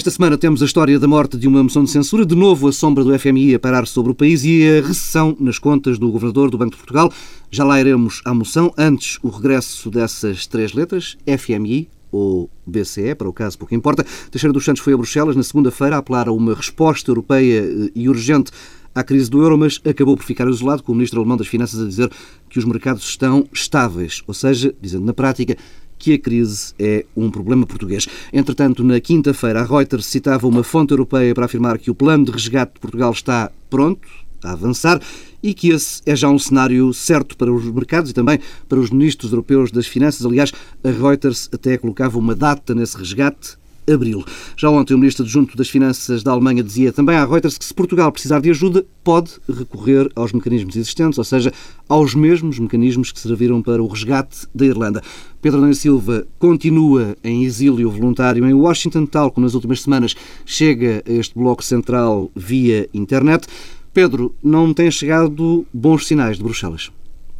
Esta semana temos a história da morte de uma moção de censura, de novo a sombra do FMI a parar sobre o país e a recessão nas contas do Governador do Banco de Portugal. Já lá iremos à moção. Antes, o regresso dessas três letras, FMI ou BCE, para o caso pouco importa. Teixeira dos Santos foi a Bruxelas na segunda-feira a apelar a uma resposta europeia eh, e urgente à crise do euro, mas acabou por ficar isolado com o ministro alemão das Finanças a dizer que os mercados estão estáveis, ou seja, dizendo na prática que a crise é um problema português. Entretanto, na quinta-feira, a Reuters citava uma fonte europeia para afirmar que o plano de resgate de Portugal está pronto, a avançar, e que esse é já um cenário certo para os mercados e também para os ministros europeus das Finanças. Aliás, a Reuters até colocava uma data nesse resgate, abril. Já ontem o ministro adjunto das Finanças da Alemanha dizia também à Reuters que se Portugal precisar de ajuda, pode recorrer aos mecanismos existentes, ou seja, aos mesmos mecanismos que serviram para o resgate da Irlanda. Pedro Nunes Silva continua em exílio voluntário em Washington, tal como nas últimas semanas chega a este bloco central via internet. Pedro, não tem chegado bons sinais de Bruxelas?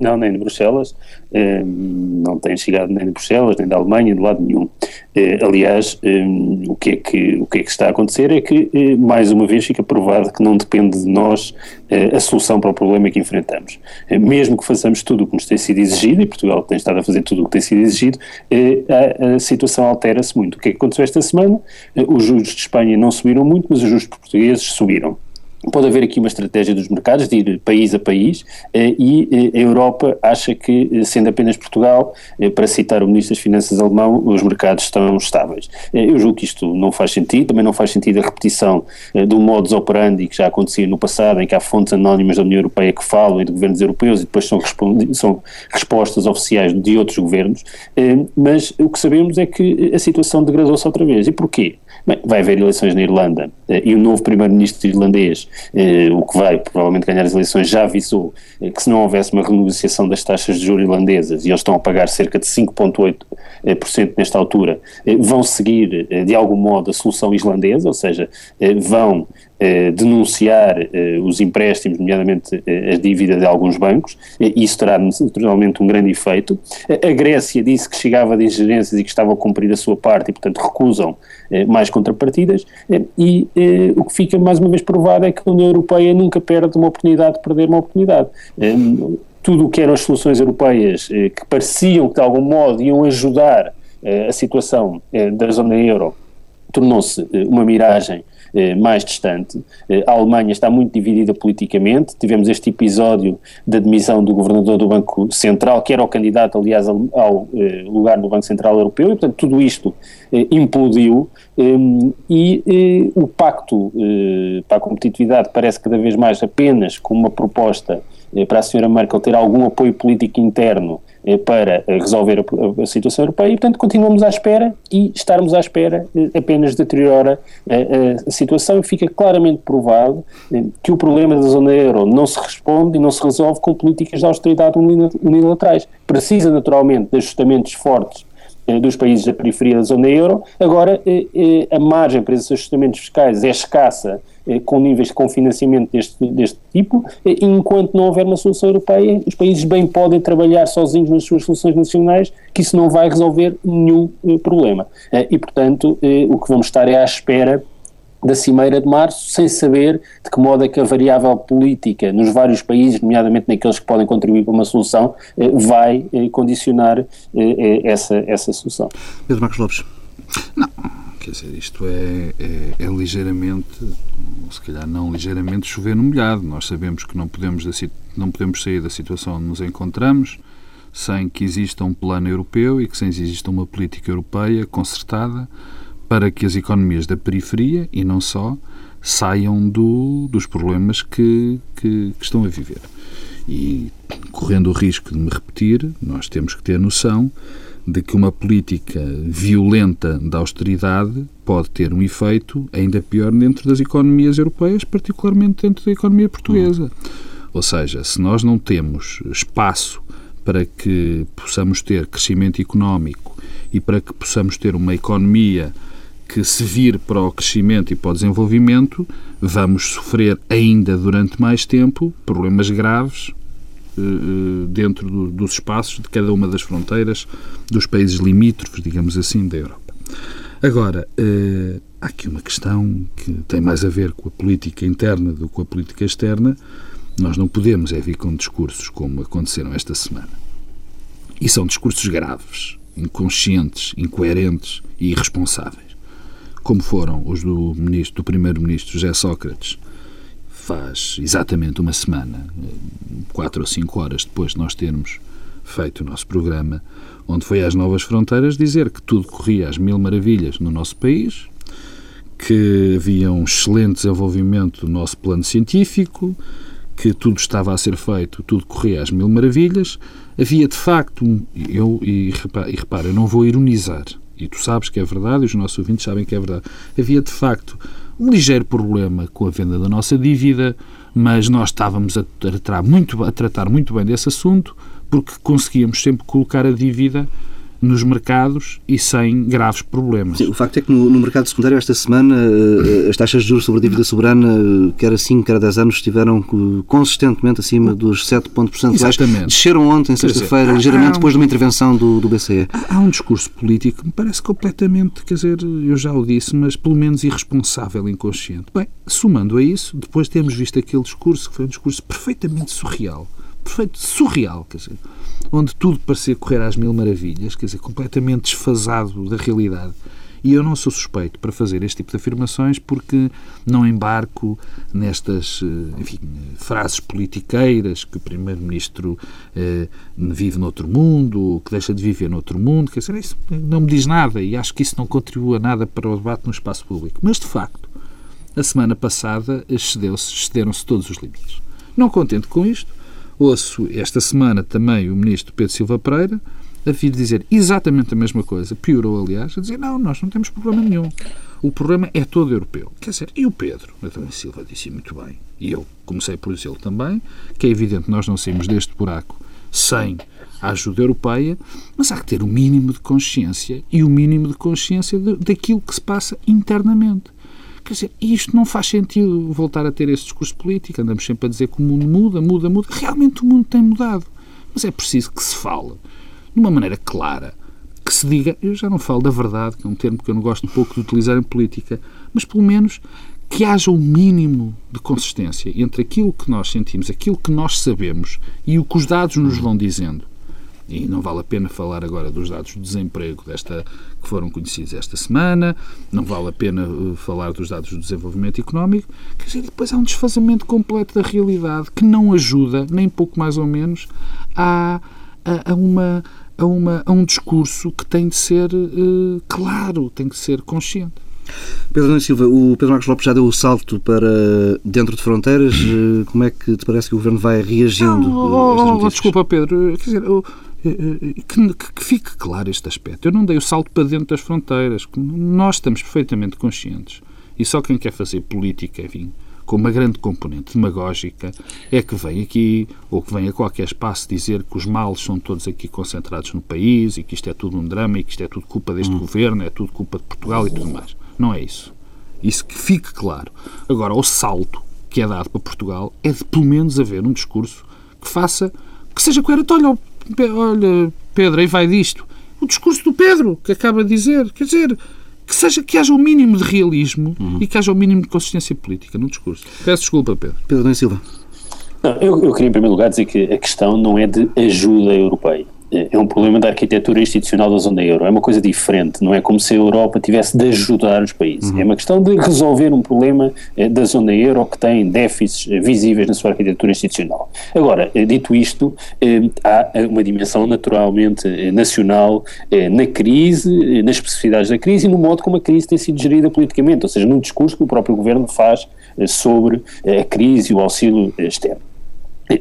Não, nem de Bruxelas, eh, não tem chegado nem de Bruxelas, nem da Alemanha, de lado nenhum. Eh, aliás, eh, o, que é que, o que é que está a acontecer é que, mais uma vez, fica provado que não depende de nós a solução para o problema que enfrentamos. Mesmo que façamos tudo o que nos tem sido exigido, e Portugal tem estado a fazer tudo o que tem sido exigido, a, a situação altera-se muito. O que é que aconteceu esta semana? Os juros de Espanha não subiram muito, mas os juros portugueses subiram. Pode haver aqui uma estratégia dos mercados de ir país a país eh, e eh, a Europa acha que, eh, sendo apenas Portugal, para citar o Ministro das Finanças alemão, os mercados estão estáveis. Eu julgo que isto não faz sentido, também não faz sentido a repetição do modus operandi que já acontecia no passado, em que há fontes anónimas da União Europeia que falam e de governos europeus e depois são, são respostas oficiais de outros governos, mas o que sabemos é que a situação degradou-se outra vez. E porquê? Bem, vai haver eleições na Irlanda e o novo primeiro-ministro irlandês eh, o que vai provavelmente ganhar as eleições, já avisou eh, que se não houvesse uma renegociação das taxas de juros irlandesas, e eles estão a pagar cerca de 5,8% eh, nesta altura, eh, vão seguir eh, de algum modo a solução islandesa, ou seja, eh, denunciar os empréstimos, nomeadamente as dívidas de alguns bancos, isso terá naturalmente um grande efeito. A Grécia disse que chegava de ingerências e que estava a cumprir a sua parte e, portanto, recusam mais contrapartidas, e o que fica mais uma vez provado é que a União Europeia nunca perde uma oportunidade de perder uma oportunidade. Um, tudo o que eram as soluções europeias eh, que pareciam que de algum modo iam ajudar eh, a situação eh, da zona euro tornou-se uma miragem eh, mais distante. Eh, a Alemanha está muito dividida politicamente. Tivemos este episódio da demissão do governador do Banco Central, que era o candidato, aliás, ao, eh, lugar do Banco Central Europeu, e, portanto, tudo isto implodiu e o pacto para a competitividade parece cada vez mais apenas como uma proposta para a senhora Merkel ter algum apoio político interno para eh, resolver a, situação europeia e, portanto, continuamos à espera e estarmos à espera eh, apenas deteriora a, a situação e fica claramente provado que o problema da zona euro não se responde e não se resolve com políticas de austeridade unilaterais. Precisa, naturalmente, de ajustamentos fortes dos países da periferia da zona euro. Agora, a margem para esses ajustamentos fiscais é escassa eh, com níveis de confinanciamento deste, deste tipo, eh, enquanto não houver uma solução europeia, os países bem podem trabalhar sozinhos nas suas soluções nacionais, que isso não vai resolver nenhum eh, problema. E, portanto, o que vamos estar é à espera da Cimeira de Março, sem saber de que modo é que a variável política nos vários países, nomeadamente naqueles que podem contribuir para uma solução, vai condicionar essa, essa solução. Pedro Marcos Lopes. Não, quer dizer, isto é, é, é ligeiramente se calhar não ligeiramente chover no molhado. Nós sabemos que não podemos, não podemos sair da situação onde nos encontramos sem que exista um plano europeu e que sem exista uma política europeia concertada para que as economias da periferia, e não só, saiam do, dos problemas que, que, que estão a viver. E, correndo o risco de me repetir, nós temos que ter noção de que uma política violenta da austeridade pode ter um efeito ainda pior dentro das economias europeias, particularmente dentro da economia portuguesa. Uhum. Ou seja, se nós não temos espaço para que possamos ter crescimento económico e para que possamos ter uma economia que se vire para o crescimento e para o desenvolvimento, vamos sofrer ainda durante mais tempo problemas graves eh, eh, dentro do, dos espaços de cada uma das fronteiras dos países limítrofes, digamos assim, da Europa. Agora, uh, há aqui uma questão que tem mais a ver com a política interna do que com a política externa. Nós não podemos é vir com discursos como aconteceram esta semana. E são discursos graves, inconscientes, incoerentes e irresponsáveis, como foram os do, ministro, do primeiro-ministro José Sócrates, faz exatamente uma semana, quatro ou cinco horas depois de nós termos feito o nosso programa, onde foi às Novas Fronteiras dizer que tudo corria às mil maravilhas no nosso país, que havia um excelente desenvolvimento do nosso plano científico, que tudo estava a ser feito, tudo corria às mil maravilhas. Havia de facto, eu, e e repara, eu não vou ironizar, e tu sabes que é verdade, e os nossos ouvintes sabem que é verdade. Havia de facto um ligeiro problema com a venda da nossa dívida, mas nós estávamos a tratar muito, a tratar muito bem desse assunto, porque conseguíamos sempre colocar a dívida nos mercados e sem graves problemas. Sim, o facto é que no, no, mercado secundário esta semana eh, as taxas de juros sobre a dívida soberana, eh, quer a 5, quer a 10 anos, estiveram consistentemente acima dos 7 pontos percentuais. Exatamente. Desceram ontem, sexta-feira, ligeiramente depois de uma intervenção do, do BCE. Há, há um discurso político que me parece completamente, quer dizer, eu já o disse, mas pelo menos irresponsável inconsciente. Bem, somando a isso, depois temos visto aquele discurso que foi um discurso perfeitamente surreal perfeito, surreal, quer dizer, onde tudo parecia correr às mil maravilhas, quer dizer, completamente desfasado da realidade. E eu não sou suspeito para fazer este tipo de afirmações porque não embarco nestas eh, enfim, frases politiqueiras que o Primeiro-Ministro eh, vive noutro mundo, que deixa de viver noutro mundo. Quer dizer, isso não me diz nada e acho que isso não contribua nada para o debate no espaço público. Mas, de facto, a semana passada excedeu-se, excederam-se todos os limites. Não contente com isto, Ouço esta semana também o ministro Pedro Silva Pereira a vir dizer exatamente a mesma coisa, piorou aliás, a dizer não, nós não temos problema nenhum. O problema é todo europeu. Quer dizer, e o Pedro, António Silva disse muito bem, e eu comecei por dizê-lo também, que é evidente que nós não saímos deste buraco sem a ajuda europeia, mas há que ter o mínimo de consciência e o mínimo de consciência de, daquilo que se passa internamente. Quer dizer, isto não faz sentido voltar a ter esse discurso político. Andamos sempre a dizer que o mundo muda, muda, muda. Realmente o mundo tem mudado. Mas é preciso que se fale de uma maneira clara, que se diga, eu já não falo da verdade, que é um termo que eu não gosto pouco de utilizar em política, mas pelo menos que haja o um mínimo de consistência entre aquilo que nós sentimos, aquilo que nós sabemos e o que os dados nos vão dizendo e não vale a pena falar agora dos dados do desemprego desta, que foram conhecidos esta semana, não vale a pena uh, falar dos dados do desenvolvimento económico, quer dizer, depois há um desfazamento completo da realidade que não ajuda, nem pouco mais ou menos, a, a, a uma, a, uma, a um discurso que tem de ser uh, claro, tem de ser consciente. Pedro Nunes Silva, o Pedro Marcos Lopes já deu o salto para dentro de fronteiras. Uh, como é que te parece que o Governo vai reagindo? Não, oh, oh, desculpa, Pedro. Quer dizer, eh, eh, que, que, fique claro este aspecto. Eu não dei o salto para dentro das fronteiras. Nós estamos perfeitamente conscientes. E só quem quer fazer política, enfim, com uma grande componente demagógica, é que vem aqui, ou que vem a qualquer espaço dizer que os males são todos aqui concentrados no país e que isto é tudo um drama e que isto é tudo culpa deste hum. governo, é tudo culpa de Portugal e tudo mais. Não é isso. Isso que fique claro. Agora, o salto que é dado para Portugal é de pelo menos haver um discurso que faça, que seja coerente. Olha, olha, Pedro, aí vai disto. O discurso do Pedro, que acaba de dizer, quer dizer, que, seja, que haja o um mínimo de realismo uhum. e que haja o um mínimo de consistência política no discurso. Peço desculpa, Pedro. Pedro Silva. Não, eu, eu queria, em primeiro lugar, dizer que a questão não é de ajuda europeia é um problema da arquitetura institucional da zona euro. É uma coisa diferente. Não é como se a Europa tivesse de ajudar os países. Uhum. É uma questão de resolver um problema eh, da zona euro que tem déficits eh, visíveis na sua arquitetura institucional. Agora, eh, dito isto, há uma dimensão naturalmente nacional na crise, nas especificidades da crise e no modo como a crise tem sido gerida politicamente, ou seja, no discurso que o próprio governo faz sobre a crise e o auxílio externo.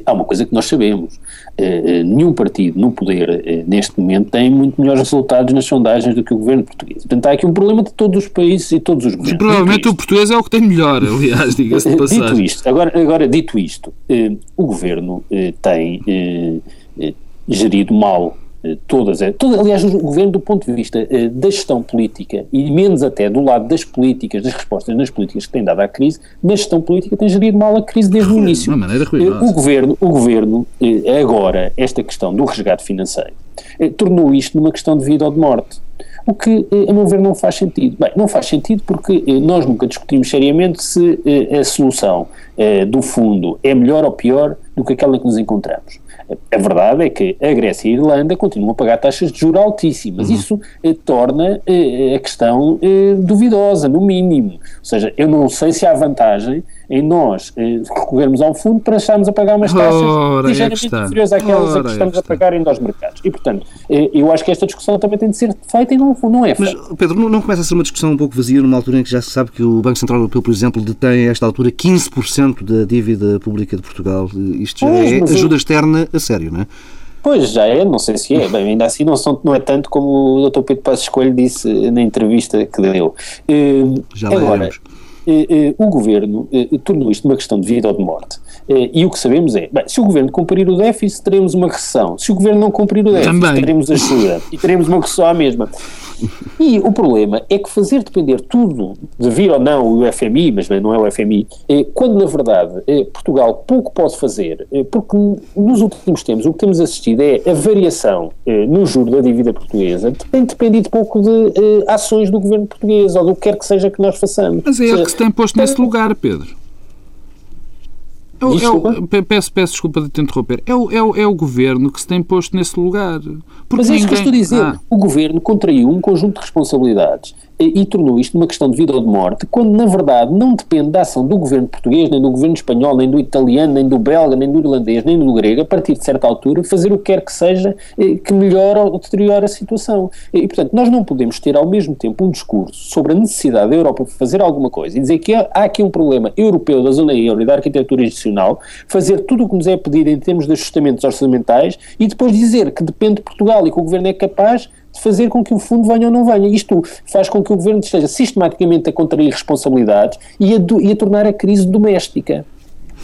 Há uma coisa que nós sabemos: eh, eh, nenhum partido no poder eh, neste momento tem muito melhores resultados nas sondagens do que o governo português. Portanto, há aqui um problema de todos os países e todos os governos. Provavelmente o português é o que tem melhor, aliás, diga-se de passagem. Dito isto, agora, agora dito isto, o governo tem gerido mal todas, eh, todas, aliás, o governo, do ponto de vista eh, da gestão política, e menos até do lado das políticas, das respostas nas políticas que têm dado à crise, na gestão política tem gerido mal a crise desde o início. De uma maneira o governo, o governo, agora, esta questão do resgate financeiro, tornou isto numa questão de vida ou de morte. o que, a meu ver, não faz sentido. Bem, não faz sentido porque nós nunca discutimos seriamente se a solução do fundo é melhor ou pior do que aquela que nos encontramos. A verdade é que a Grécia e a Irlanda continuam a pagar taxas de juros altíssimas. Uhum. Isso eh, torna eh, a questão eh, duvidosa, no mínimo. Ou seja, eu não sei se há vantagem em nós eh, recorrermos a um fundo para estarmos a pagar umas taxas Ora, é ligeiramente inferiores àquelas a que estamos a pagar em nós mercados. E, portanto, eh, eu acho que esta discussão também tem de ser feita e não, não é feita. Mas, Pedro, não, não começa a ser uma discussão um pouco vazia numa altura em que já se sabe que o Banco Central Europeu, por exemplo, detém a esta altura 15% da dívida pública de Portugal. Isto já pois, é ajuda externa a sério, não é? Pois, já é, não sei se é. Bem, ainda assim não, são, não é tanto como o Dr. Pedro Passos Escolho disse na entrevista que deu. Uh, já agora, eh, o governo eh, tornou isto uma questão de vida ou de morte. e o que sabemos é, bem, se o governo cumprir o déficit, teremos uma recessão. Se o governo não cumprir o déficit, Também. teremos ajuda e teremos uma recessão à mesma. E o problema é que fazer depender tudo de vir ou não o FMI, mas não é o FMI, quando na verdade Portugal pouco pode fazer, porque nos últimos tempos o que temos assistido é a variação no juro da dívida portuguesa, tem dependido pouco de ações do governo português ou do que quer que seja que nós façamos. Mas é que se tem posto nesse lugar, Pedro. É o, é o, peço, peço desculpa de te interromper. É o, é, o, é o governo que se tem posto nesse lugar. Mas é isso ninguém... que eu estou a dizer. Ah. O governo contraiu um conjunto de responsabilidades e, tornou isto uma questão de vida ou de morte, quando na verdade não depende da ação do governo português, nem do governo espanhol, nem do italiano, nem do belga, nem do irlandês, nem do grego, a partir de certa altura, fazer o que quer que seja eh, que melhore ou deteriore a situação. E, portanto, nós não podemos ter ao mesmo tempo um discurso sobre a necessidade da Europa fazer alguma coisa e dizer que há, aqui um problema europeu da zona euro e da arquitetura institucional, fazer tudo o que nos é pedido em termos de ajustamentos orçamentais e depois dizer que depende de Portugal e que o governo é capaz fazer com que o fundo venha ou não venha. Isto faz com que o governo esteja sistematicamente a contrair responsabilidades e a, do, e a tornar a crise doméstica.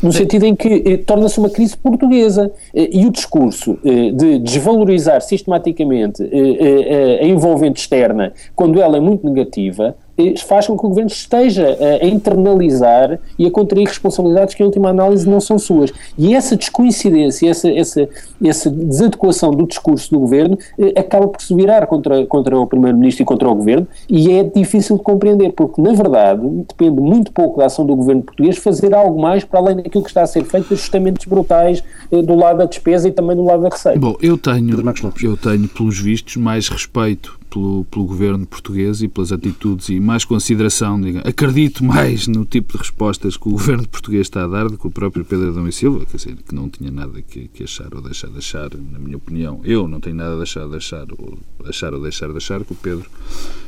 No sentido em que eh, torna-se uma crise portuguesa. Eh, e o discurso eh, de desvalorizar sistematicamente eh, eh, a envolvente externa, quando ela é muito negativa, faz com que o governo esteja a internalizar e a contrair responsabilidades que, em última análise, não são suas. E essa descoincidência, essa, essa, essa desadequação do discurso do governo eh, acaba por se virar contra, contra o primeiro-ministro e contra o governo, e é difícil de compreender, porque, na verdade, depende muito pouco da ação do governo português fazer algo mais para além daquilo que está a ser feito, ajustamentos brutais eh, do lado da despesa e também do lado da receita. Bom, eu tenho, eu tenho, pelos vistos, mais respeito pelo, pelo governo português e pelas atitudes e mais consideração, acredito mais no tipo de respostas que o governo português está a dar do que o próprio Pedro Adão e Silva, quer dizer, que não tinha nada que, que achar ou deixar de achar, na minha opinião. Eu não tenho nada a deixar de achar ou achar ou deixar de achar que o Pedro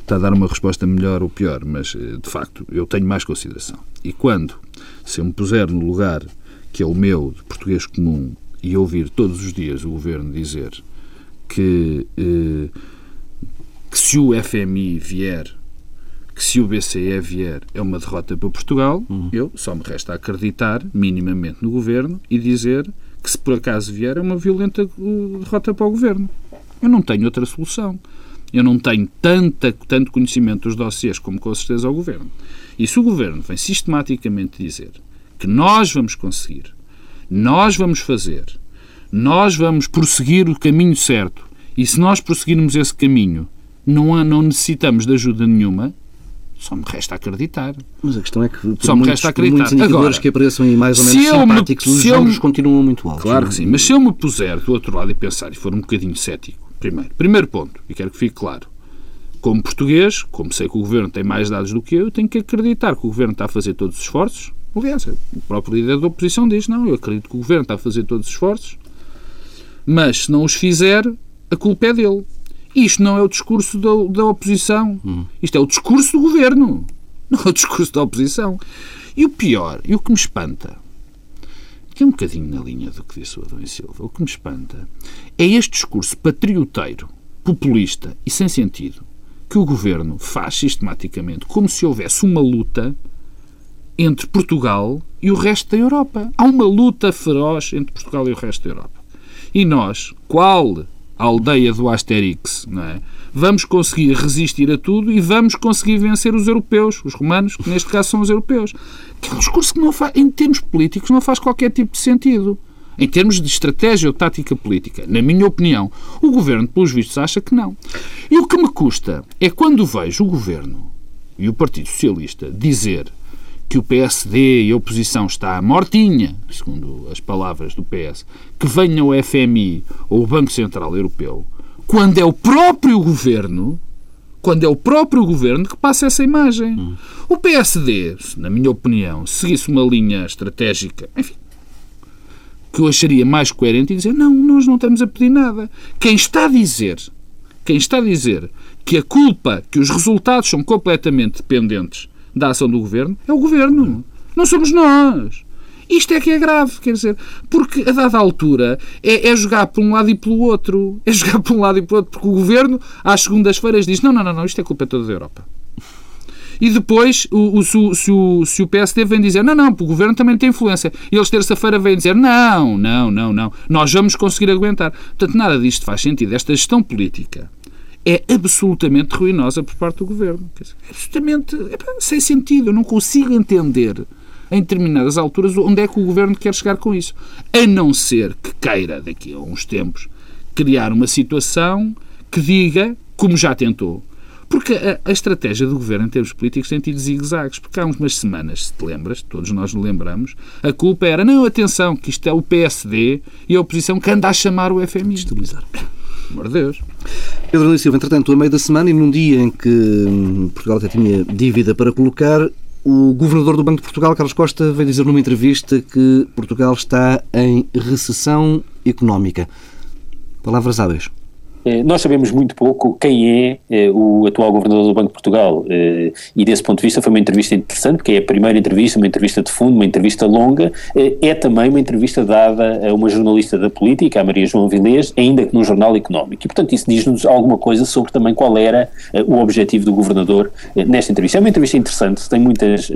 está a dar uma resposta melhor ou pior, mas eh, de facto eu tenho mais consideração. E quando, se eu me puser no lugar que é o meu, de português comum, e ouvir todos os dias o governo dizer que eh, que se o FMI vier, que se o BCE vier, é uma derrota para Portugal, uhum. eu só me resta acreditar minimamente no governo e dizer que se por acaso vier é uma violenta uh, derrota para o governo. Eu não tenho outra solução. Eu não tenho tanta, tanto conhecimento dos dossiês como com certeza o governo. E se o governo vem sistematicamente dizer que nós vamos conseguir, nós vamos fazer, nós vamos prosseguir o caminho certo, e se nós prosseguirmos esse caminho, não, há, não necessitamos de ajuda nenhuma, só me resta acreditar. Mas a questão é que por Só muitos, me resta acreditar. muitos indicadores Agora, que apareçam aí mais ou menos simpáticos, me, os números me, continuam muito altos. Claro que sim, mas se eu me puser do outro lado e pensar e for um bocadinho cético, primeiro, primeiro ponto, e quero que fique claro, como português, como sei que o Governo tem mais dados do que eu, eu tenho que acreditar que o Governo está a fazer todos os esforços. Aliás, o próprio líder da oposição diz, não, eu acredito que o Governo está a fazer todos os esforços, mas se não os fizer, a culpa é dele. Isto não é o discurso da, da oposição. Hum. Isto é o discurso do governo. Não é o discurso da oposição. E o pior, e o que me espanta, que é um bocadinho na linha do que disse o Adão e Silva, o que me espanta é este discurso patrioteiro, populista e sem sentido que o governo faz sistematicamente, como se houvesse uma luta entre Portugal e o resto da Europa. Há uma luta feroz entre Portugal e o resto da Europa. E nós, qual aldeia do Asterix, não é? Vamos conseguir resistir a tudo e vamos conseguir vencer os europeus, os romanos, que neste caso são os europeus. Que é um discurso que, não faz, em termos políticos, não faz qualquer tipo de sentido. em termos de estratégia ou tática política. Na minha opinião, o Governo, pelos vistos, acha que não. E o que me custa é quando vejo o Governo e o Partido Socialista dizer que o PSD e a oposição está mortinha, segundo as palavras do PS, que venha o FMI ou o Banco Central Europeu, quando é o próprio governo, quando é o próprio governo que passa essa imagem. O PSD, na minha opinião, seguisse uma linha estratégica, enfim, que eu acharia mais coerente e dizer não, nós não estamos a pedir nada. Quem está a dizer, quem está a dizer que a culpa, que os resultados são completamente dependentes da ação do governo, é o governo. Não somos nós. Isto é que é grave, quer dizer, porque a dada altura é, é, jogar por um lado e pelo outro. É jogar por um lado e pelo outro, porque o governo, às segundas-feiras, diz: não, não, não, não, isto é culpa toda da Europa. E depois, o, o, se, o, se, o, PSD vem dizer não, não, o governo também tem influência. E eles terça-feira vêm dizer não, não, não, não, nós vamos conseguir aguentar. Portanto, nada disto faz sentido. Esta gestão política é absolutamente ruinosa por parte do governo. É absolutamente sem sentido. Eu não consigo entender em determinadas alturas onde é que o governo quer chegar com isso. A não ser que queira, daqui a uns tempos, criar uma situação que diga, como já tentou, porque a, a, estratégia do governo em termos políticos tem tido zigue-zagues. Porque há umas semanas, se te lembras, todos nós nos lembramos, a culpa era, não, atenção, que isto é o PSD e a oposição que anda a chamar o FMI. Estabilizar. Amor de Deus. Pedro Luís Silva, entretanto, a meio da semana e num dia em que hum, Portugal até tinha dívida para colocar, o governador do Banco de Portugal, Carlos Costa, veio dizer numa entrevista que Portugal está em recessão económica. Palavras hábeis. Eh, nós sabemos muito pouco quem é eh, o atual governador do Banco de Portugal eh, e desse ponto de vista foi uma entrevista interessante, porque é a primeira entrevista, uma entrevista de fundo, uma entrevista longa, é também uma entrevista dada a uma jornalista da política, a Maria João Vilés, ainda que num jornal económico. E, portanto, isso diz-nos alguma coisa sobre também qual era o objetivo do governador nesta entrevista. É uma entrevista interessante, tem muitos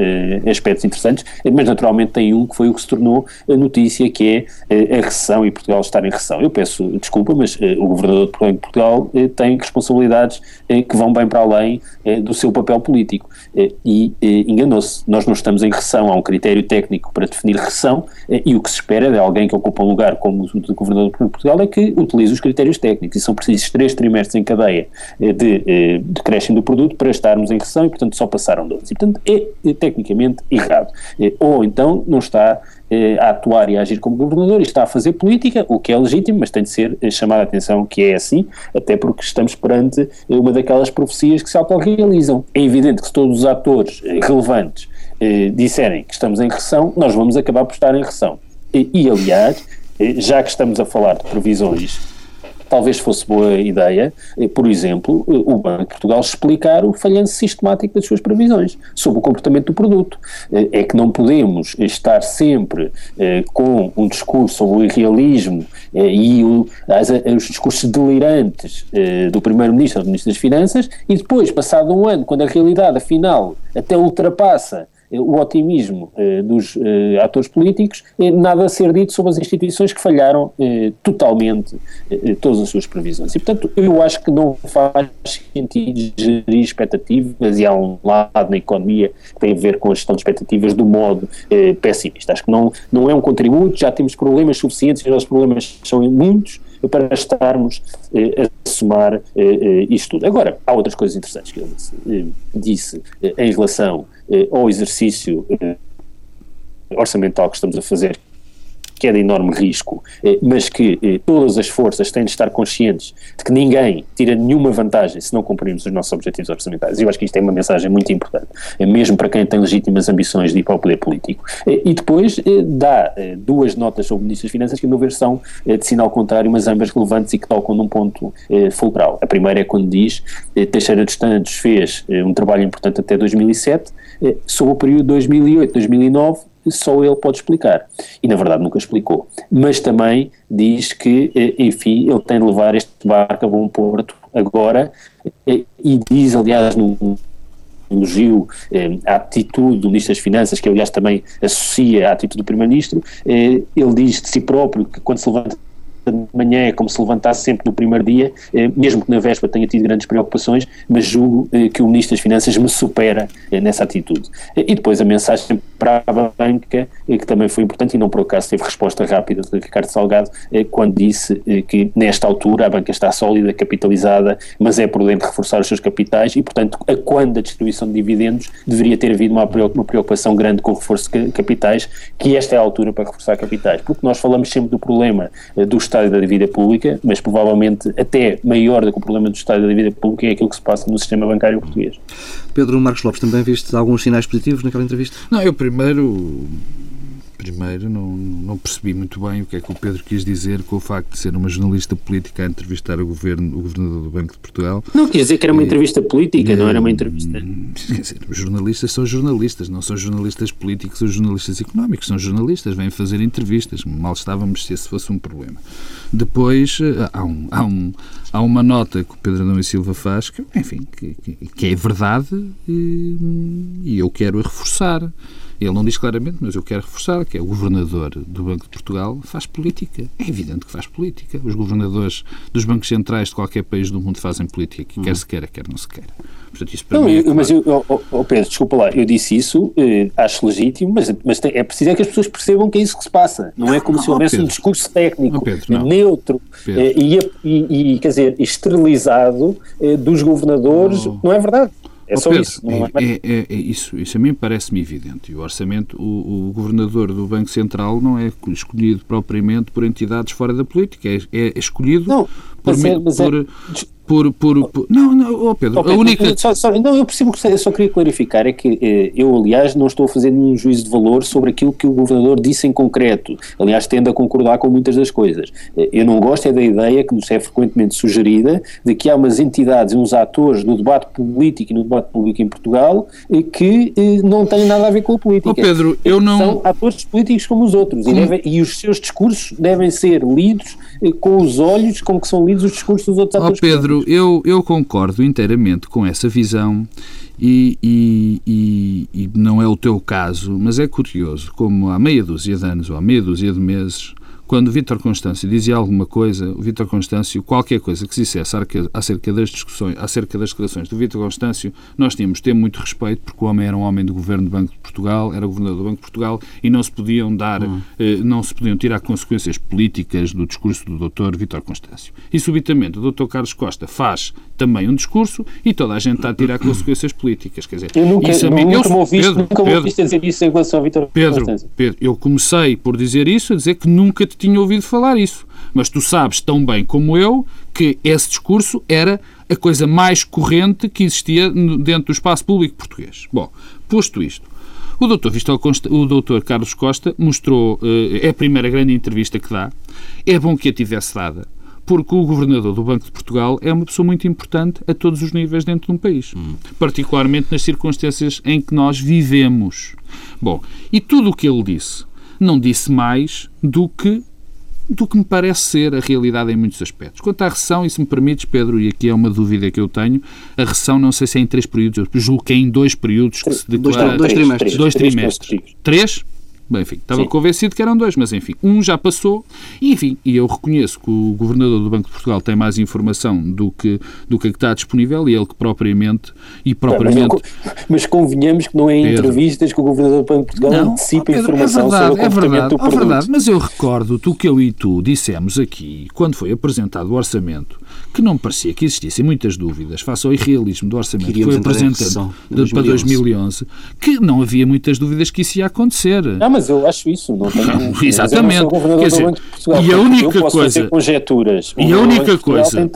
aspectos interessantes, mas naturalmente tem um que foi o que se tornou a notícia, que é a recessão e Portugal estar em recessão. Eu peço desculpa, mas o governador de Portugal Portugal eh, tem responsabilidades eh, que vão bem para além eh, do seu papel político. e enganou-se. Nós não estamos em recessão, há um critério técnico para definir recessão e o que se espera de alguém que ocupa um lugar como o do Governador de Portugal é que utilize os critérios técnicos. E são precisos três trimestres em cadeia de, crescimento do produto para estarmos em recessão e, portanto, só passaram dois. E, portanto, é tecnicamente errado. ou então não está eh, a atuar e a agir como governador e está a fazer política, o que é legítimo, mas tem de ser eh, chamada a atenção que é assim, até porque estamos perante eh, uma daquelas profecias que se autorrealizam. É evidente que se todos os atores relevantes disserem que estamos em recessão, nós vamos acabar por estar em recessão. E, e aliás, já que estamos a falar de previsões talvez fosse boa ideia, eh, por exemplo, eh, o Banco de Portugal explicar o falhanço sistemático das suas previsões sobre o comportamento do produto. Eh, é que não podemos estar sempre com um discurso sobre o irrealismo e os discursos delirantes do Primeiro-Ministro do Ministro das Finanças e depois, passado um ano, quando a realidade afinal até ultrapassa o otimismo eh, dos eh, atores políticos, eh, nada a ser dito sobre as instituições que falharam totalmente todas as suas previsões. E, portanto, eu acho que não faz sentido gerir expectativas e há um lado na economia que tem a ver com a gestão de expectativas do modo pessimista. Acho que não, não é um contributo, já temos problemas suficientes e os nossos problemas são muitos para estarmos eh, a somar eh, eh, isto tudo. Agora, há outras coisas interessantes que ele disse, eh, disse eh, em relação eh, ao exercício orçamental que estamos a fazer que é de enorme risco, eh, mas que eh, todas as forças têm de estar conscientes de que ninguém tira nenhuma vantagem se não cumprirmos os nossos objetivos orçamentais. Eu acho que isto é uma mensagem muito importante, eh, mesmo para quem tem legítimas ambições de ir para o poder político. E depois dá duas notas sobre o Ministro das Finanças que, a meu ver, são de sinal contrário, mas ambas relevantes e que tocam num ponto fulcral. A primeira é quando diz Teixeira dos Santos fez um trabalho importante até 2007, sobre o período 2008-2009 só ele pode explicar. E na verdade nunca explicou. Mas também diz que, eh, enfim, ele tem de levar este barco a bom porto agora eh, e diz, aliás, no elogio eh, a atitude do Ministro das Finanças, que aliás também associa à atitude do Primeiro-Ministro, eh, ele diz de si próprio que quando se levanta de manhã é como se levantasse sempre no primeiro dia, eh, mesmo que na véspera tenha tido grandes preocupações, mas julgo eh, que o Ministro das Finanças me supera eh, nessa atitude. E depois a mensagem para a banca, que também foi importante e não por acaso teve resposta rápida de Ricardo Salgado, quando disse que nesta altura a banca está sólida, capitalizada, mas é prudente reforçar os seus capitais e, portanto, a quando a distribuição de dividendos deveria ter havido uma preocupação grande com o reforço de capitais, que esta é a altura para reforçar capitais, porque nós falamos sempre do problema do Estado da dívida pública, mas provavelmente até maior do que o problema do Estado da dívida pública é aquilo que se passa no sistema bancário português. Pedro Marcos Lopes, também viste alguns sinais positivos naquela entrevista? Não, eu primeiro primeiro não, não percebi muito bem o que é que o Pedro quis dizer com o facto de ser uma jornalista política a entrevistar o, governo, o governador do Banco de Portugal. Não, quer dizer que era uma entrevista política, não era uma entrevista. Quer dizer, os jornalistas são jornalistas, não são jornalistas políticos ou jornalistas económicos, são jornalistas, vêm fazer entrevistas. Mal estávamos se esse fosse um problema. Depois eh, há, um, há, um, há uma nota que o Pedro Adão e Silva faz que, enfim, que, que é verdade e, e eu quero reforçar. Ele não diz claramente, mas eu quero reforçar que é o governador do Banco de Portugal faz política. É evidente que faz política. Os governadores dos bancos centrais de qualquer país do mundo fazem política, quer uhum. se queira, quer não se queira. Portanto, isso para não, mim é mas eu, oh, oh, Pedro, desculpa lá, eu disse isso, eh, acho legítimo, mas, mas tem, é preciso é que as pessoas percebam que é isso que se passa. Não é como não, se houvesse um discurso técnico, Pedro, neutro eh, e, e, e, quer dizer, esterilizado eh, dos governadores. Não é verdade. É só Pedro, isso. É, é, é, é, isso. Isso a mim parece-me evidente. E o orçamento, o, o, governador do Banco Central não é escolhido propriamente por entidades fora da política, é, é escolhido não, por, mas é, mas por, por, por, por, Não, não, oh Pedro, oh Pedro, a única. Só, só, não, eu percebo que eu só queria clarificar é que eh, eu, aliás, não estou a fazer nenhum juízo de valor sobre aquilo que o governador disse em concreto. Aliás, tendo a concordar com muitas das coisas. Eh, eu não gosto é da ideia que nos é frequentemente sugerida de que há umas entidades e uns atores no debate político e no debate público em Portugal eh, que eh, não têm nada a ver com a política. Oh Pedro, eu não. São atores políticos como os outros e, deve, e, os seus discursos devem ser lidos eh, com os olhos como que são lidos os discursos dos outros atores. Oh Pedro, eu, eu concordo inteiramente com essa visão e, e, e, e, não é o teu caso, mas é curioso como há meia dúzia de anos ou há meia dúzia de meses quando Vítor Constâncio dizia alguma coisa, o Vítor Constâncio, qualquer coisa que se dissesse acerca das discussões, acerca das declarações do Vítor Constâncio, nós tínhamos de ter muito respeito, porque o homem era um homem do governo do Banco de Portugal, era governador do Banco de Portugal, e não se podiam dar, hum. eh, não se podiam tirar consequências políticas do discurso do Dr. Vítor Constâncio. E subitamente o Dr. Carlos Costa faz também um discurso e toda a gente está a tirar consequências políticas. Quer dizer, eu nunca, isso nunca, eu, me ouviste, Pedro, nunca Pedro, ouviste dizer isso em relação ao Vítor Pedro, Pedro, eu comecei por dizer isso, a dizer que nunca te tinha ouvido falar isso. Mas tu sabes tão bem como eu que esse discurso era a coisa mais corrente que existia dentro do espaço público português. Bom, posto isto, o doutor, o doutor Carlos Costa mostrou, eh, é a primeira grande entrevista que dá, é bom que a tivesse dada, porque o governador do Banco de Portugal é uma pessoa muito importante a todos os níveis dentro de um país, hum. particularmente nas circunstâncias em que nós vivemos. Bom, e tudo o que ele disse não disse mais do que do que me parece ser a realidade em muitos aspectos. Quanto à recessão, e se me permites, Pedro, e aqui é uma dúvida que eu tenho, a recessão não sei se é em três períodos, eu julgo que é em dois períodos que se declara... Dois, dois trimestres. Dois trimestres. Três? Bem, enfim, estava Sim. convencido que eram dois, mas enfim, um já passou, e enfim, e eu reconheço que o Governador do Banco de Portugal tem mais informação do que, do que está disponível e ele que propriamente, e propriamente... mas, mas, convenhamos que não é em Pedro, entrevistas que o Governador do Banco de Portugal não, antecipa Pedro, é informação é verdade, sobre o comportamento é verdade, do produto. É verdade, mas eu recordo-te que eu e tu dissemos aqui, quando foi apresentado o orçamento, que não parecia que existissem muitas dúvidas face ao irrealismo do orçamento que foi apresentado para 2011, que não havia muitas dúvidas que isso ia acontecer. Não, mas eu acho isso. Não tenho, não, exatamente. Quer dizer, e a única coisa conjecturas. E a única coisa,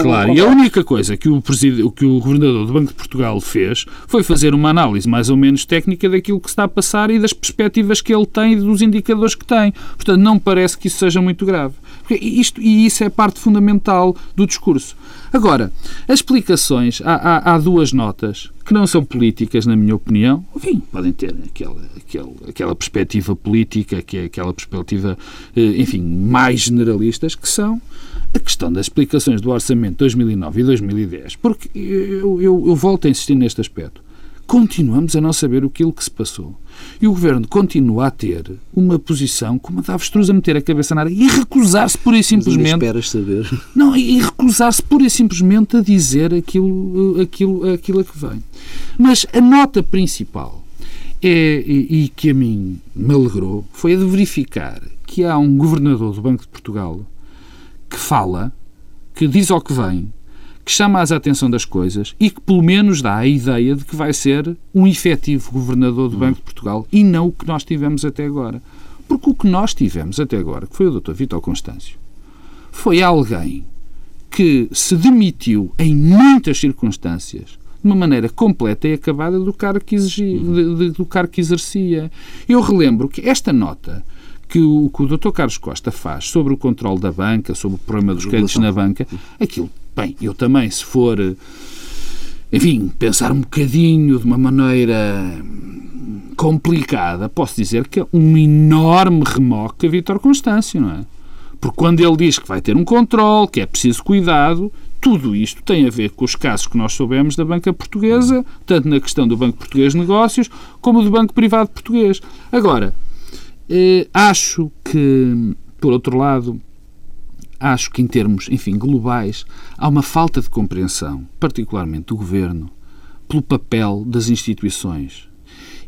claro, e a única coisa que o presidente, que o governador do Banco de Portugal fez foi fazer uma análise mais ou menos técnica daquilo que está a passar e das perspectivas que ele tem e dos indicadores que tem. Portanto, não parece que isso seja muito grave. Isto, e isso é parte fundamental do discurso. Agora, as explicações, há, há, há, duas notas que não são políticas, na minha opinião. Enfim, podem ter aquela, aquela, aquela perspectiva política, que é aquela perspectiva, eh, enfim, mais generalistas, que são a questão das explicações do orçamento de 2009 e 2010. Porque eu, eu, eu volto a insistir neste aspecto. Continuamos a não saber aquilo que se passou. E o Governo continua a ter uma posição como a da avestruz a meter a cabeça na área e recusar-se pura e simplesmente... Esperas saber. Não, e recusar-se pura e simplesmente a dizer aquilo, aquilo, aquilo a que vem. Mas a nota principal é, e, e que a mim me alegrou foi a de verificar que há um governador do Banco de Portugal que fala, que diz ao que vem, que chama a atenção das coisas e que pelo menos dá a ideia de que vai ser um efetivo governador do Banco de Portugal e não o que nós tivemos até agora. Porque o que nós tivemos até agora, que foi o Dr. Vitor Constâncio, foi alguém que se demitiu em muitas circunstâncias de uma maneira completa e acabada do cargo que, exigia, de, de, do cargo que exercia. Eu relembro que esta nota que o, que o Dr. Carlos Costa faz sobre o controle da banca, sobre o problema dos créditos na banca, aquilo Bem, eu também, se for, enfim, pensar um bocadinho de uma maneira complicada, posso dizer que é um enorme remoque a Vítor Constâncio, não é? Porque quando ele diz que vai ter um controle, que é preciso cuidado, tudo isto tem a ver com os casos que nós soubemos da banca portuguesa, tanto na questão do Banco Português de Negócios como do Banco Privado Português. Agora, eh, acho que, por outro lado, acho que, em termos, enfim, globais, há uma falta de compreensão, particularmente do governo, pelo papel das instituições.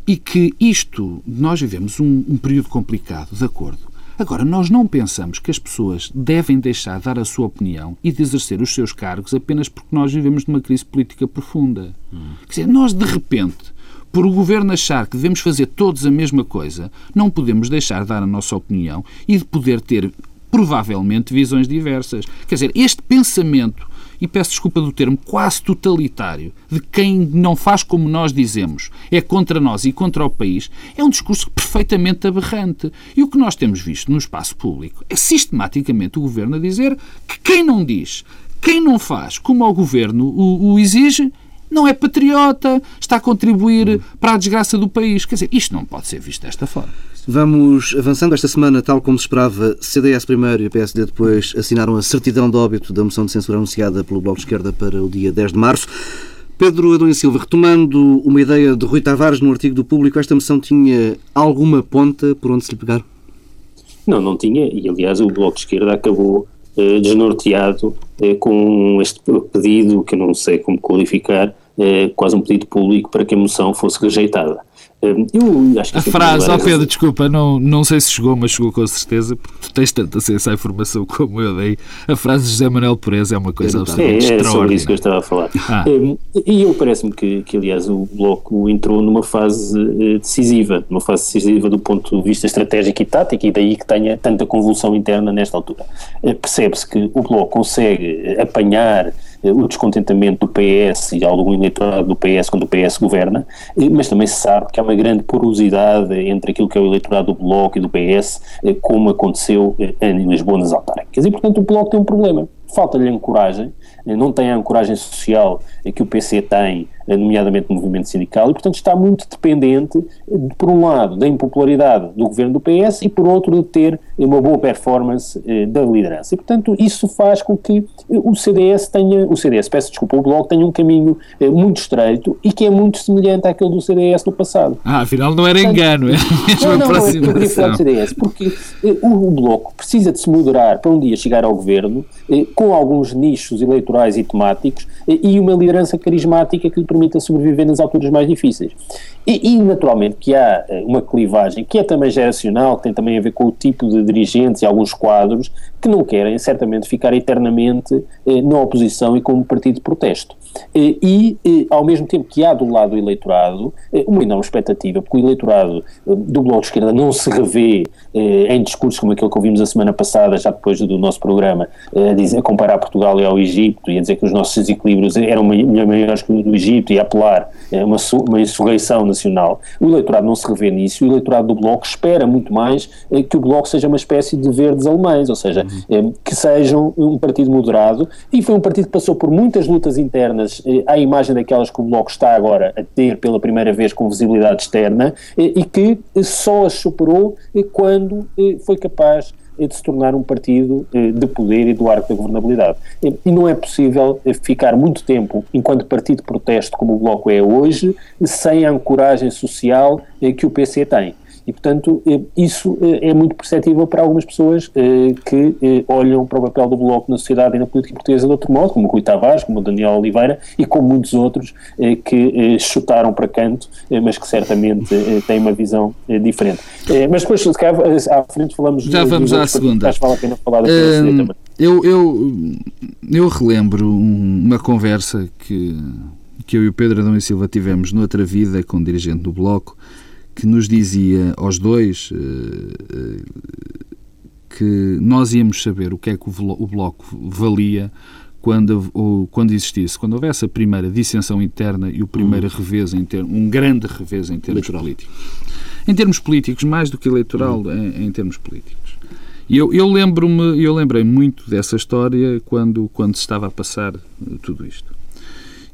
E que isto, nós vivemos um, um período complicado, de acordo. Agora, nós não pensamos que as pessoas devem deixar de dar a sua opinião e de exercer os seus cargos apenas porque nós vivemos numa crise política profunda. Hum. Quer dizer, nós de repente, por o governo achar que devemos fazer todos a mesma coisa, não podemos deixar de dar a nossa opinião e de poder ter provavelmente visões diversas. Quer dizer, este pensamento, e peço desculpa do termo, quase totalitário, de quem não faz como nós dizemos, é contra nós e contra o país, é um discurso perfeitamente aberrante. E o que nós temos visto no espaço público é sistematicamente o governo a dizer que quem não diz, quem não faz como o governo o, o exige, não é patriota, está a contribuir para a desgraça do país. Quer dizer, isto não pode ser visto desta forma. Vamos avançando. Esta semana, tal como se esperava, CDS primeiro e PSD depois assinaram a certidão de óbito da moção de censura anunciada pelo Bloco de Esquerda para o dia 10 de março. Pedro Adão Silva, retomando uma ideia de Rui Tavares no artigo do Público, esta moção tinha alguma ponta por onde se lhe pegar? Não, não tinha, e aliás o Bloco de Esquerda acabou eh, desnorteado eh, com este pedido, que eu não sei como qualificar, eh, quase um pedido público para que a moção fosse rejeitada. Eu acho que a frase, ó oh Pedro, desculpa, não, não sei se chegou, mas chegou com certeza, porque tu tens tanta acesso à informação como eu dei. A frase de José Manuel Pérez é uma coisa absolutamente é, é sobre isso que eu estava a falar. Ah. E eu parece-me que, que, aliás, o Bloco entrou numa fase eh, decisiva, numa fase decisiva do ponto de vista estratégico e tático, e daí que tenha tanta convulsão interna nesta altura. Eh, percebe-se que o Bloco consegue apanhar eh, o descontentamento do PS e algum eleitorado do PS quando o PS governa, eh, mas também se sabe que há uma grande porosidade entre aquilo que é o eleitorado do Bloco e do PS, eh, como aconteceu em Lisboa nas autárquicas. E, portanto, o Bloco tem um problema. Falta-lhe ancoragem, não tem a ancoragem social que o PC tem, nomeadamente no movimento sindical, e portanto está muito dependente, por um lado, da impopularidade do governo do PS e por outro, de ter uma boa performance eh, da liderança. E portanto isso faz com que o CDS tenha, o CDS, peço desculpa, o Bloco tenha um caminho eh, muito estreito e que é muito semelhante àquele do CDS no passado. Ah, afinal não era portanto, engano, era mesmo não, não, aproximação. Não, falar do CDS, porque eh, o, o Bloco precisa de se moderar para um dia chegar ao governo com alguns nichos eleitorais e temáticos e uma liderança carismática que lhe permita sobreviver nas alturas mais difíceis. E, e, naturalmente que há eh, uma clivagem que é também geracional, que tem também a ver com o tipo de dirigentes e alguns quadros que não querem certamente ficar eternamente eh, na oposição e como partido de protesto. E, ao mesmo tempo que há do lado do eleitorado eh, uma enorme expectativa, porque o eleitorado eh, do Bloco de Esquerda não se revê em discursos como aquele que ouvimos a semana passada, já depois do nosso programa, a, dizer, a comparar Portugal e ao Egito e a dizer que os nossos desequilíbrios eram maiores que o do Egito e a apelar uma, uma insurreição nacional. O eleitorado não se revê nisso, o eleitorado do Bloco espera muito mais eh, que o Bloco seja uma espécie de verdes alemães, ou seja, uhum. eh, que sejam um partido moderado, e foi um partido que passou por muitas lutas internas eh, à imagem daquelas que o Bloco está agora a ter pela primeira vez com visibilidade externa, e que só as superou quando foi capaz de se tornar um partido de poder e do arco da governabilidade. E não é possível ficar muito tempo, enquanto partido de protesto como o Bloco é hoje, sem a ancoragem social que o PC tem. E, portanto, eh, isso eh, é muito perceptível para algumas pessoas eh, que olham para o papel do Bloco na sociedade e na política portuguesa de outro modo, como o Rui Tavares, como o Daniel Oliveira e como muitos outros que chutaram para canto, mas que certamente têm uma visão diferente. Mas depois, se calhar, à frente falamos... Já vamos à segunda. Acho que vale a pena falar da uh, eu, eu, eu relembro uma conversa que, que eu e o Pedro Adão e Silva tivemos noutra vida com o dirigente do Bloco, que nos dizia aos dois eh, eh, que nós íamos saber o que é que o Bloco valia quando, quando existisse, quando houvesse a primeira dissensão interna e o primeiro hum. revés em termos, um grande revés em termos eleitoral. políticos. Em termos políticos, mais do que eleitoral, hum. em, em, termos políticos. E eu, eu lembro-me, eu lembrei muito dessa história quando, quando se estava a passar tudo isto.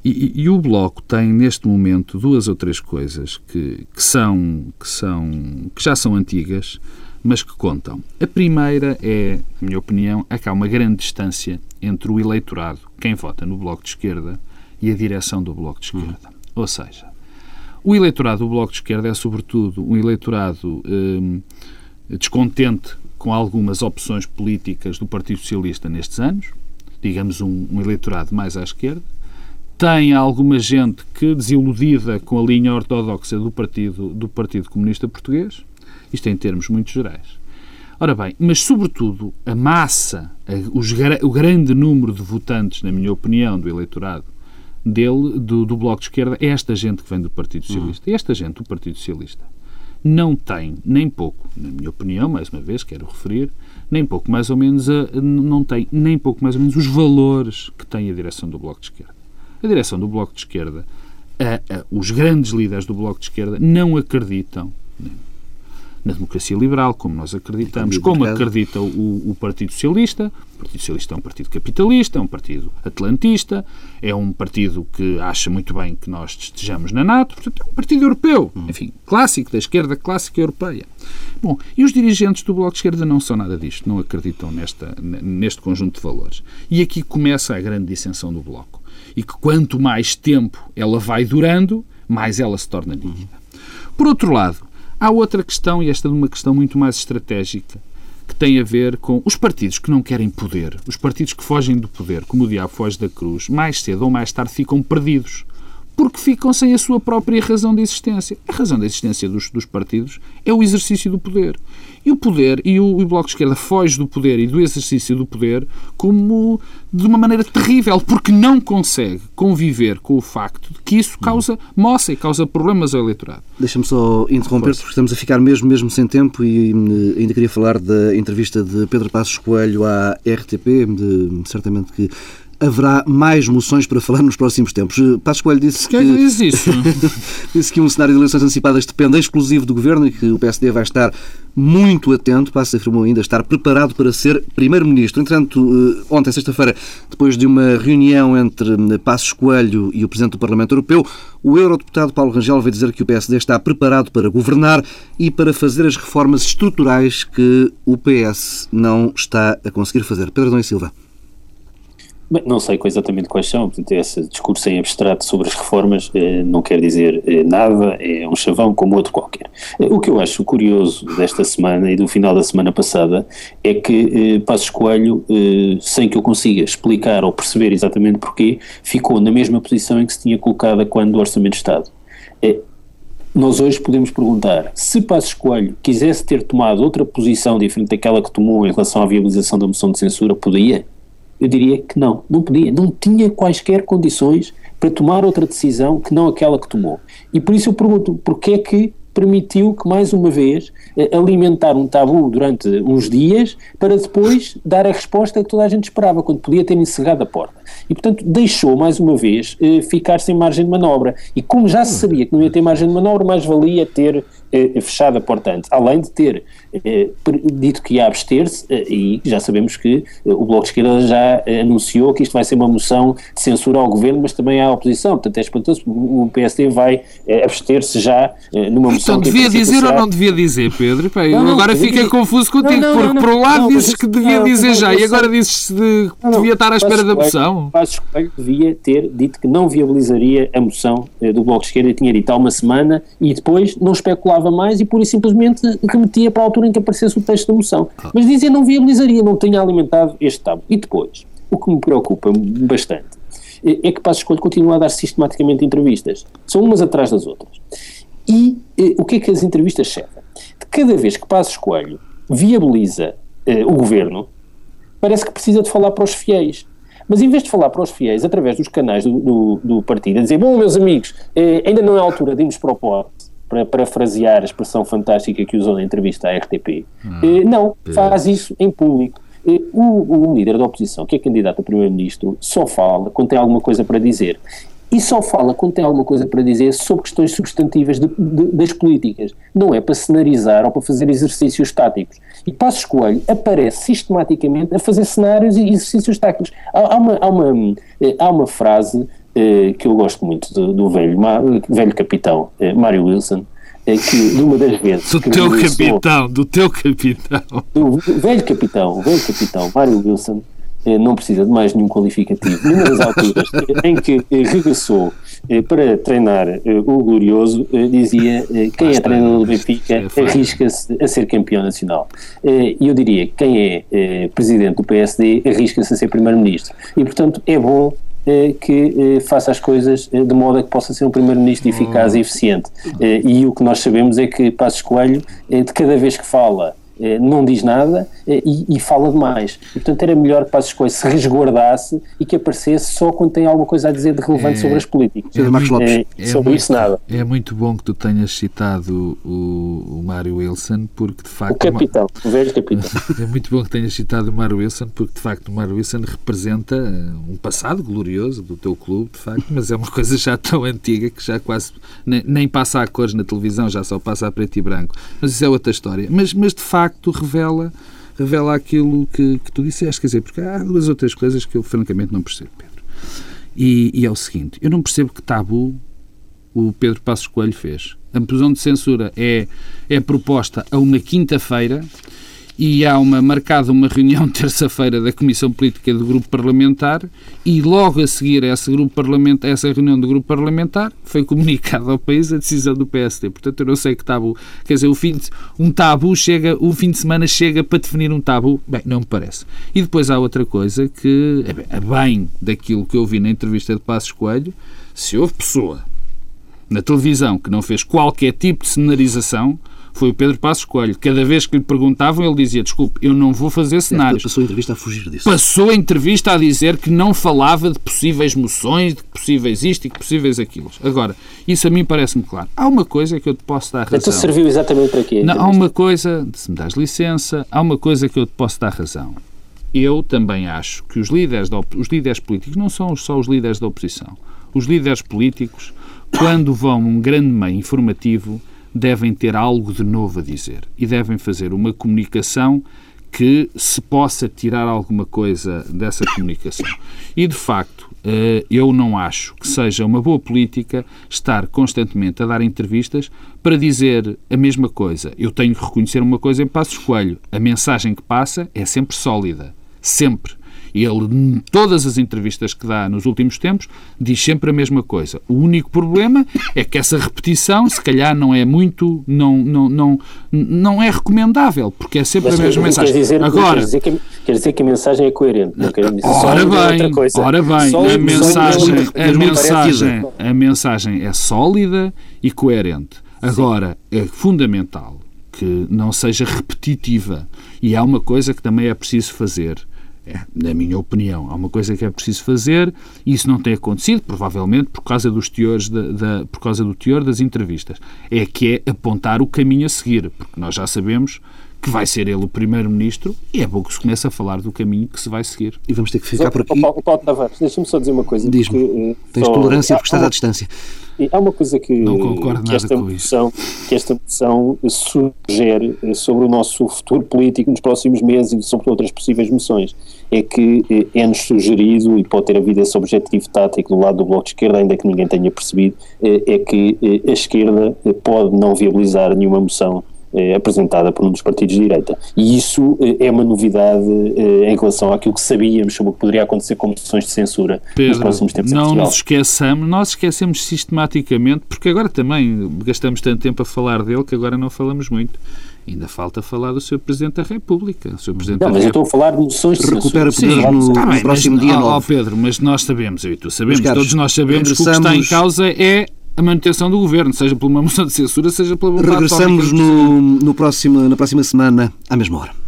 E, e, o Bloco tem neste momento duas ou três coisas que, que, são, que, são, que já são antigas, mas que contam. A primeira é, na minha opinião, é que há uma grande distância entre o eleitorado, quem vota no Bloco de Esquerda, e a direção do Bloco de Esquerda. Uhum. Ou seja, o eleitorado do Bloco de Esquerda é, sobretudo, um eleitorado hum, descontente com algumas opções políticas do Partido Socialista nestes anos, digamos um, um eleitorado mais à esquerda, tem alguma gente que, desiludida com a linha ortodoxa do Partido, do partido Comunista Português, isto em termos muito gerais. Ora bem, mas sobretudo a massa, a, os, o grande número de votantes, na minha opinião, do eleitorado dele, do, do Bloco de Esquerda, é esta gente que vem do Partido Socialista. Uhum. E esta gente do Partido Socialista não tem, nem pouco, na minha opinião, mais uma vez, quero referir, nem pouco mais ou menos, a, não tem nem pouco mais ou menos os valores que tem a direção do Bloco de Esquerda a direção do Bloco de Esquerda, a, a, os grandes líderes do Bloco de Esquerda não acreditam na democracia liberal, como nós acreditamos, como acredita o, o, Partido Socialista. O Partido Socialista é um partido capitalista, é um partido atlantista, é um partido que acha muito bem que nós estejamos na NATO, portanto, é um partido europeu, hum. enfim, clássico, da esquerda clássica europeia. Bom, e os dirigentes do Bloco de Esquerda não são nada disto, não acreditam nesta, neste conjunto de valores. E aqui começa a grande dissensão do Bloco e que quanto mais tempo ela vai durando, mais ela se torna nítida. Por outro lado, há outra questão, e esta é uma questão muito mais estratégica, que tem a ver com os partidos que não querem poder, os partidos que fogem do poder, como o diabo foge da cruz, mais cedo ou mais tarde ficam perdidos porque ficam sem a sua própria razão de existência. A razão de existência dos, dos partidos é o exercício do poder. E o poder, e o, o, Bloco de Esquerda foge do poder e do exercício do poder como de uma maneira terrível, porque não consegue conviver com o facto de que isso causa moça e causa problemas ao eleitorado. Deixa-me só interromper, porque estamos a ficar mesmo, mesmo sem tempo e hum, ainda queria falar da entrevista de Pedro Passos Coelho à RTP, de, certamente que haverá mais moções para falar nos próximos tempos. Passos Coelho disse que, que diz isso? disse que um cenário de eleições antecipadas depende exclusivo do Governo e que o PSD vai estar muito atento, Passos afirmou ainda estar preparado para ser Primeiro-Ministro. Entretanto, eh, ontem, sexta-feira, depois de uma reunião entre eh, Passos Coelho e o Presidente do Parlamento Europeu, o Eurodeputado Paulo Rangel veio dizer que o PSD está preparado para governar e para fazer as reformas estruturais que o PS não está a conseguir fazer. Pedro Dom e Silva. Bem, não sei exatamente quais são, portanto, esse discurso em abstrato sobre as reformas eh, não quer dizer eh, nada, é um chavão como outro qualquer. Eh, o que eu acho curioso desta semana e do final da semana passada é que eh, Passos Coelho, eh, sem que eu consiga explicar ou perceber exatamente porquê, ficou na mesma posição em que se tinha colocado quando o Orçamento de Estado. Eh, nós hoje podemos perguntar se Passos Coelho quisesse ter tomado outra posição diferente daquela que tomou em relação à viabilização da moção de censura, podia? Eu diria que não, não podia, não tinha quaisquer condições para tomar outra decisão que não aquela que tomou. E por isso eu pergunto, porquê é que permitiu que, mais uma vez, eh, alimentar um tabu durante uns dias para depois dar a resposta que toda a gente esperava, quando podia ter encerrado a porta. E, portanto, deixou, mais uma vez, eh, ficar sem margem de manobra. E como já se sabia que não ia ter margem de manobra, mais valia ter eh, fechado a porta antes. Além de ter dito que ia abster-se, e já sabemos que o Bloco de Esquerda já anunciou que isto vai ser uma moção de censura ao governo, mas também à oposição. Portanto, é espantoso. O PSD vai abster-se já numa moção Então devia dizer ou não devia dizer, Pedro? Pá, eu não, agora fiquei confuso contigo, não, porque por um lado dizes que devia dizer já e agora dizes que devia estar à espera da moção. Passos Coelho devia ter dito que não viabilizaria a moção eh, do Bloco de Esquerda, tinha dito há uma semana e depois não especulava mais e pura e simplesmente remetia para a altura em que aparecesse o texto da moção. Mas dizia não viabilizaria, não tinha alimentado este tabu. E depois, o que me preocupa bastante é que Passos Coelho continua a dar sistematicamente entrevistas. São umas atrás das outras. E eh, o que é que as entrevistas servem? De cada vez que Passos Coelho viabiliza eh, o governo, parece que precisa de falar para os fiéis. Mas em vez de falar para os fiéis através dos canais do, do, do partido, a dizer: Bom, meus amigos, eh, ainda não é a altura de irmos para o pote, para parafrasear a expressão fantástica que usou na entrevista à RTP. Hum, eh, não, faz isso em público. Eh, o, o, líder da oposição, que é candidato a primeiro-ministro, só fala quando tem alguma coisa para dizer e só fala quando tem alguma coisa para dizer sobre questões substantivas de, de, das políticas. Não é para cenarizar ou para fazer exercícios táticos. E Passos Coelho aparece sistematicamente a fazer cenários e exercícios táticos. Há, há, uma, há, uma, eh, há uma frase eh, que eu gosto muito do, do velho, velho capitão eh, Mário Wilson, é que numa das vezes. Do teu capitão, do teu capitão. Do velho capitão, velho capitão Mário Wilson eh, não precisa de mais nenhum qualificativo. Numa das alturas em que eh, regressou eh, para treinar o Glorioso, dizia quem é treinador do Benfica arrisca-se a ser campeão nacional. E eu diria quem é presidente do PSD arrisca-se a ser primeiro-ministro. E, portanto, é bom que faça as coisas de modo a que possa ser um primeiro-ministro eficaz e eficiente. E o que nós sabemos é que Passos Coelho, de cada vez que fala não diz nada eh, e, e, fala demais. E, portanto, era melhor que Passos Coelho se resguardasse e que aparecesse só quando tem alguma coisa a dizer de relevante é, sobre as políticas. É, muito, é, sobre muito, isso, nada. É muito bom que tu tenhas citado o, o Mário Wilson, porque de facto. O capitão, o velho capitão. É muito bom que tenhas citado o Mário Wilson, porque de facto o Mário Wilson representa eh, um passado glorioso do teu clube, de facto, mas é uma coisa já tão antiga que já quase nem, nem passa a cores na televisão, já só passa a preto e branco. Mas isso é outra história. Mas, mas de facto facto revela, revela aquilo que, que tu disseste. Quer dizer, porque há duas outras coisas que eu francamente não percebo, Pedro. E, e é o seguinte: eu não percebo que tabu o Pedro Passos Coelho fez. A moção de censura é, é proposta a uma quinta-feira e há uma marcada uma reunião terça-feira da Comissão Política do Grupo Parlamentar e logo a seguir a essa, grupo parlamentar, essa reunião do Grupo Parlamentar foi comunicada ao país a decisão do PSD. Portanto, eu não sei que tabu. Quer dizer, o fim de, um tabu chega, um fim de semana chega para definir um tabu? Bem, não me parece. E depois há outra coisa que, a bem daquilo que eu vi na entrevista de Passos Coelho, se houve pessoa na televisão que não fez qualquer tipo de cenarização, foi o Pedro Passos Coelho. Cada vez que lhe perguntavam, ele dizia: Desculpe, eu não vou fazer cenários. Passou a entrevista a fugir disso. Passou a entrevista a dizer que não falava de possíveis moções, de possíveis isto e de possíveis aquilo. Agora, isso a mim parece-me claro. Há uma coisa que eu te posso dar razão. Então serviu exatamente para quê? Não, há uma coisa, se me das licença, há uma coisa que eu te posso dar razão. Eu também acho que os líderes, da, os líderes políticos não são só os líderes da oposição. Os líderes políticos, quando vão a um grande meio informativo, devem ter algo de novo a dizer e devem fazer uma comunicação que se possa tirar alguma coisa dessa comunicação. E, de facto, eh, eu não acho que seja uma boa política estar constantemente a dar entrevistas para dizer a mesma coisa. Eu tenho que reconhecer uma coisa em Passos Coelho. A mensagem que passa é sempre sólida. Sempre. E ele, em todas as entrevistas que dá nos últimos tempos, diz sempre a mesma coisa. O único problema é que essa repetição, se calhar, não é muito, não, não, não, não é recomendável, porque é sempre Mas, a mesma mensagem. Quer dizer, Agora, quer dizer, que, quer dizer que a mensagem é coerente, não quer dizer ora bem, ora bem, só, a mensagem, a mensagem, a mensagem é sólida e coerente. Agora, é fundamental que não seja repetitiva. E há uma coisa que também é preciso fazer é, na minha opinião, há uma coisa que é preciso fazer e isso não tem acontecido, provavelmente por causa dos teores da, da, por causa do teor das entrevistas. É que é apontar o caminho a seguir, porque nós já sabemos que vai ser ele o primeiro-ministro e é bom que se comece a falar do caminho que se vai seguir. E vamos ter que ficar por aqui. Paulo, Paulo Tavares, deixa-me só dizer uma coisa. Diz-me, uh, tens só... tolerância porque estás à distância. Há uma coisa que, que, esta moção, que esta moção sugere sobre o nosso futuro político nos próximos meses e sobre outras possíveis moções. É que eh, é-nos sugerido, e pode ter havido esse objetivo tático do lado do Bloco de Esquerda, ainda que ninguém tenha percebido, eh, é que eh, a esquerda pode não viabilizar nenhuma moção eh, apresentada por um dos partidos de direita. E isso eh, é uma novidade eh, em relação àquilo que sabíamos sobre o que poderia acontecer com moções de censura Pedro, nos próximos tempos não nos esqueçamos, nós esquecemos sistematicamente, porque agora também gastamos tanto tempo a falar dele que agora não falamos muito. Ainda falta falar do Sr. Presidente da República. Sr. Presidente não, mas eu estou a falar de moções de Recupera poder no, tá no próximo mas, dia ó, Pedro, mas nós sabemos, eu e tu sabemos, todos nós sabemos que o que está em causa é a manutenção do governo, seja por uma moção de censura, seja pela vontade Regressamos no, no próximo, na próxima semana, à mesma hora.